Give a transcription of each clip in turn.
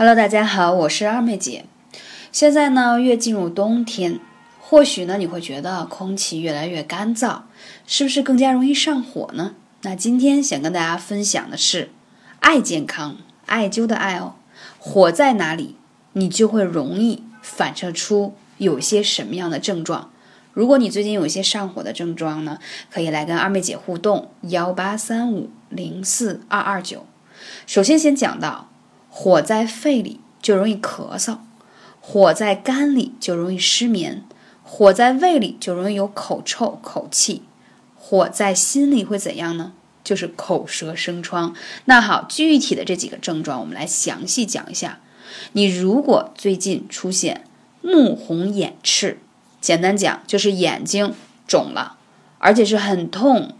Hello，大家好，我是二妹姐。现在呢，越进入冬天，或许呢，你会觉得空气越来越干燥，是不是更加容易上火呢？那今天想跟大家分享的是爱健康，艾灸的艾哦。火在哪里，你就会容易反射出有些什么样的症状。如果你最近有一些上火的症状呢，可以来跟二妹姐互动，幺八三五零四二二九。首先先讲到。火在肺里就容易咳嗽，火在肝里就容易失眠，火在胃里就容易有口臭、口气，火在心里会怎样呢？就是口舌生疮。那好，具体的这几个症状，我们来详细讲一下。你如果最近出现目红眼赤，简单讲就是眼睛肿了，而且是很痛。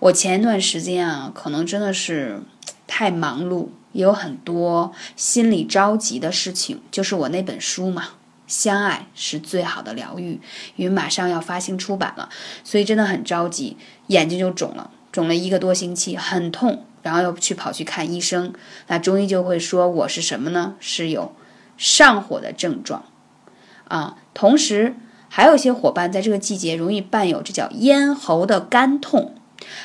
我前一段时间啊，可能真的是太忙碌。也有很多心里着急的事情，就是我那本书嘛，《相爱是最好的疗愈》，因为马上要发行出版了，所以真的很着急，眼睛就肿了，肿了一个多星期，很痛，然后又去跑去看医生，那中医就会说我是什么呢？是有上火的症状啊，同时还有一些伙伴在这个季节容易伴有这叫咽喉的干痛，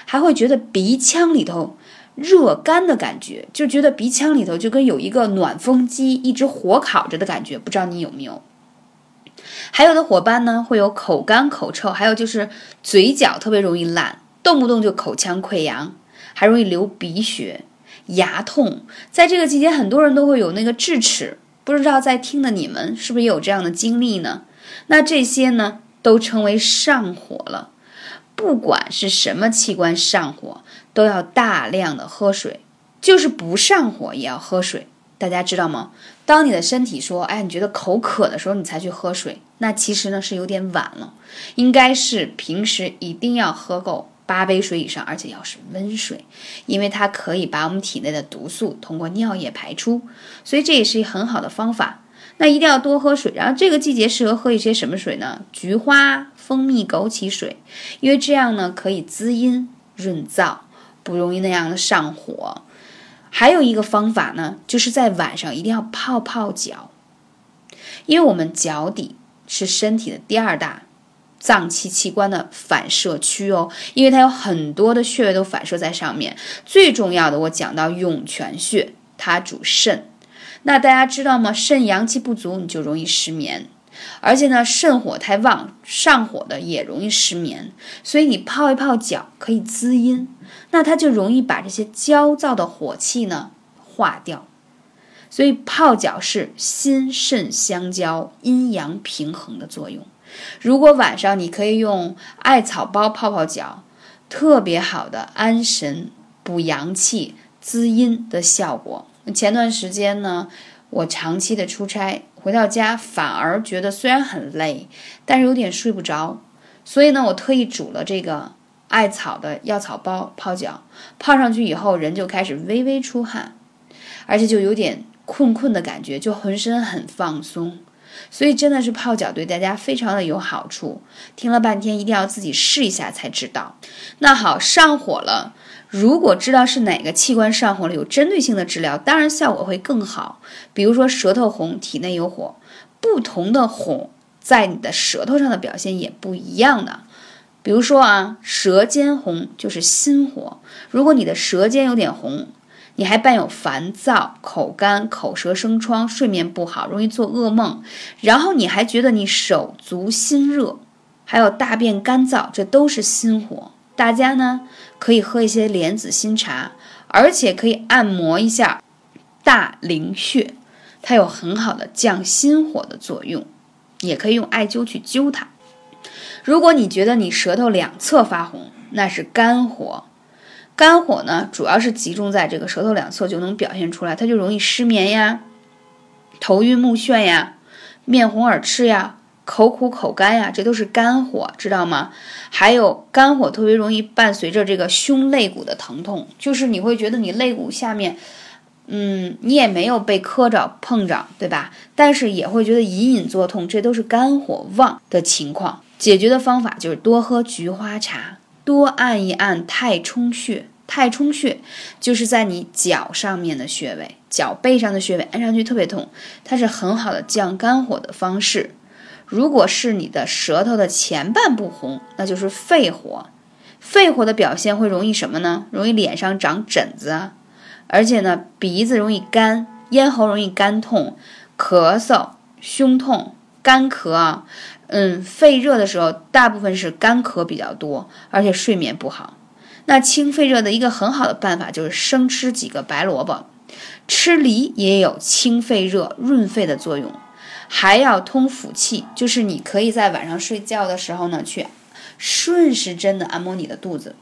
还会觉得鼻腔里头。热干的感觉，就觉得鼻腔里头就跟有一个暖风机一直火烤着的感觉，不知道你有没有？还有的伙伴呢，会有口干口臭，还有就是嘴角特别容易烂，动不动就口腔溃疡，还容易流鼻血、牙痛。在这个季节，很多人都会有那个智齿，不知道在听的你们是不是也有这样的经历呢？那这些呢，都称为上火了。不管是什么器官上火。都要大量的喝水，就是不上火也要喝水，大家知道吗？当你的身体说，哎，你觉得口渴的时候，你才去喝水，那其实呢是有点晚了，应该是平时一定要喝够八杯水以上，而且要是温水，因为它可以把我们体内的毒素通过尿液排出，所以这也是一很好的方法。那一定要多喝水，然后这个季节适合喝一些什么水呢？菊花、蜂蜜、枸杞水，因为这样呢可以滋阴润燥。不容易那样的上火，还有一个方法呢，就是在晚上一定要泡泡脚，因为我们脚底是身体的第二大脏器器官的反射区哦，因为它有很多的穴位都反射在上面。最重要的，我讲到涌泉穴，它主肾，那大家知道吗？肾阳气不足，你就容易失眠。而且呢，肾火太旺，上火的也容易失眠，所以你泡一泡脚可以滋阴，那它就容易把这些焦躁的火气呢化掉。所以泡脚是心肾相交、阴阳平衡的作用。如果晚上你可以用艾草包泡泡脚，特别好的安神、补阳气、滋阴的效果。前段时间呢，我长期的出差。回到家反而觉得虽然很累，但是有点睡不着，所以呢，我特意煮了这个艾草的药草包泡脚，泡上去以后人就开始微微出汗，而且就有点困困的感觉，就浑身很放松，所以真的是泡脚对大家非常的有好处。听了半天，一定要自己试一下才知道。那好，上火了。如果知道是哪个器官上火了，有针对性的治疗，当然效果会更好。比如说舌头红，体内有火，不同的红在你的舌头上的表现也不一样的。比如说啊，舌尖红就是心火。如果你的舌尖有点红，你还伴有烦躁、口干、口舌生疮、睡眠不好、容易做噩梦，然后你还觉得你手足心热，还有大便干燥，这都是心火。大家呢可以喝一些莲子心茶，而且可以按摩一下大陵穴，它有很好的降心火的作用，也可以用艾灸去灸它。如果你觉得你舌头两侧发红，那是肝火。肝火呢主要是集中在这个舌头两侧就能表现出来，它就容易失眠呀、头晕目眩呀、面红耳赤呀。口苦口干呀，这都是肝火，知道吗？还有肝火特别容易伴随着这个胸肋骨的疼痛，就是你会觉得你肋骨下面，嗯，你也没有被磕着碰着，对吧？但是也会觉得隐隐作痛，这都是肝火旺的情况。解决的方法就是多喝菊花茶，多按一按太冲穴。太冲穴就是在你脚上面的穴位，脚背上的穴位，按上去特别痛，它是很好的降肝火的方式。如果是你的舌头的前半部红，那就是肺火。肺火的表现会容易什么呢？容易脸上长疹子啊，而且呢，鼻子容易干，咽喉容易干痛，咳嗽、胸痛、干咳啊。嗯，肺热的时候，大部分是干咳比较多，而且睡眠不好。那清肺热的一个很好的办法就是生吃几个白萝卜，吃梨也有清肺热、润肺的作用。还要通腑气，就是你可以在晚上睡觉的时候呢，去顺时针的按摩你的肚子。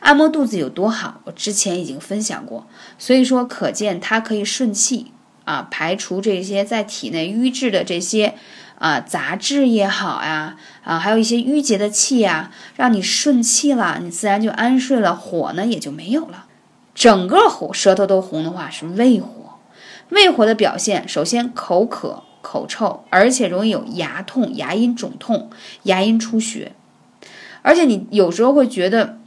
按摩肚子有多好，我之前已经分享过。所以说，可见它可以顺气啊，排除这些在体内瘀滞的这些啊杂质也好呀，啊还有一些淤结的气呀，让你顺气了，你自然就安睡了，火呢也就没有了。整个火舌头都红的话是胃火，胃火的表现首先口渴。口臭，而且容易有牙痛、牙龈肿痛、牙龈出血，而且你有时候会觉得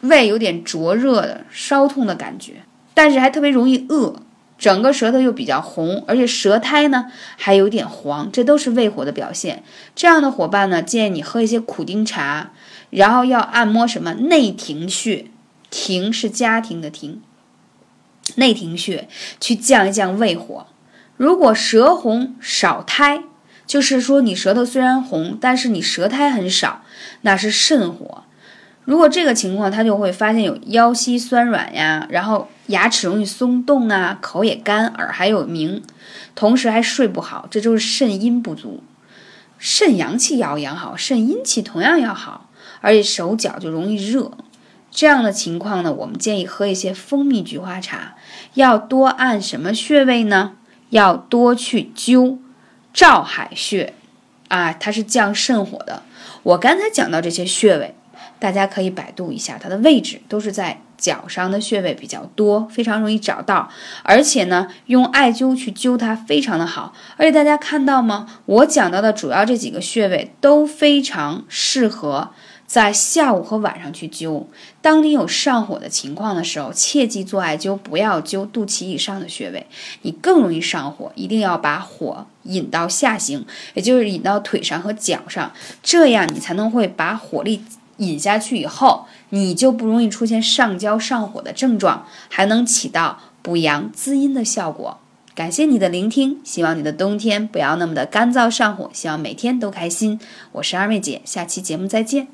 胃有点灼热的、烧痛的感觉，但是还特别容易饿，整个舌头又比较红，而且舌苔呢还有点黄，这都是胃火的表现。这样的伙伴呢，建议你喝一些苦丁茶，然后要按摩什么内庭穴，庭是家庭的庭，内庭穴去降一降胃火。如果舌红少苔，就是说你舌头虽然红，但是你舌苔很少，那是肾火。如果这个情况，他就会发现有腰膝酸软呀，然后牙齿容易松动啊，口也干，耳还有鸣，同时还睡不好，这就是肾阴不足。肾阳气要养好，肾阴气同样要好，而且手脚就容易热。这样的情况呢，我们建议喝一些蜂蜜菊花茶，要多按什么穴位呢？要多去灸照海穴，啊，它是降肾火的。我刚才讲到这些穴位，大家可以百度一下，它的位置都是在脚上的穴位比较多，非常容易找到。而且呢，用艾灸去灸它非常的好。而且大家看到吗？我讲到的主要这几个穴位都非常适合。在下午和晚上去灸。当你有上火的情况的时候，切记做艾灸，不要灸肚脐以上的穴位，你更容易上火。一定要把火引到下行，也就是引到腿上和脚上，这样你才能会把火力引下去以后，你就不容易出现上焦上火的症状，还能起到补阳滋阴的效果。感谢你的聆听，希望你的冬天不要那么的干燥上火，希望每天都开心。我是二妹姐，下期节目再见。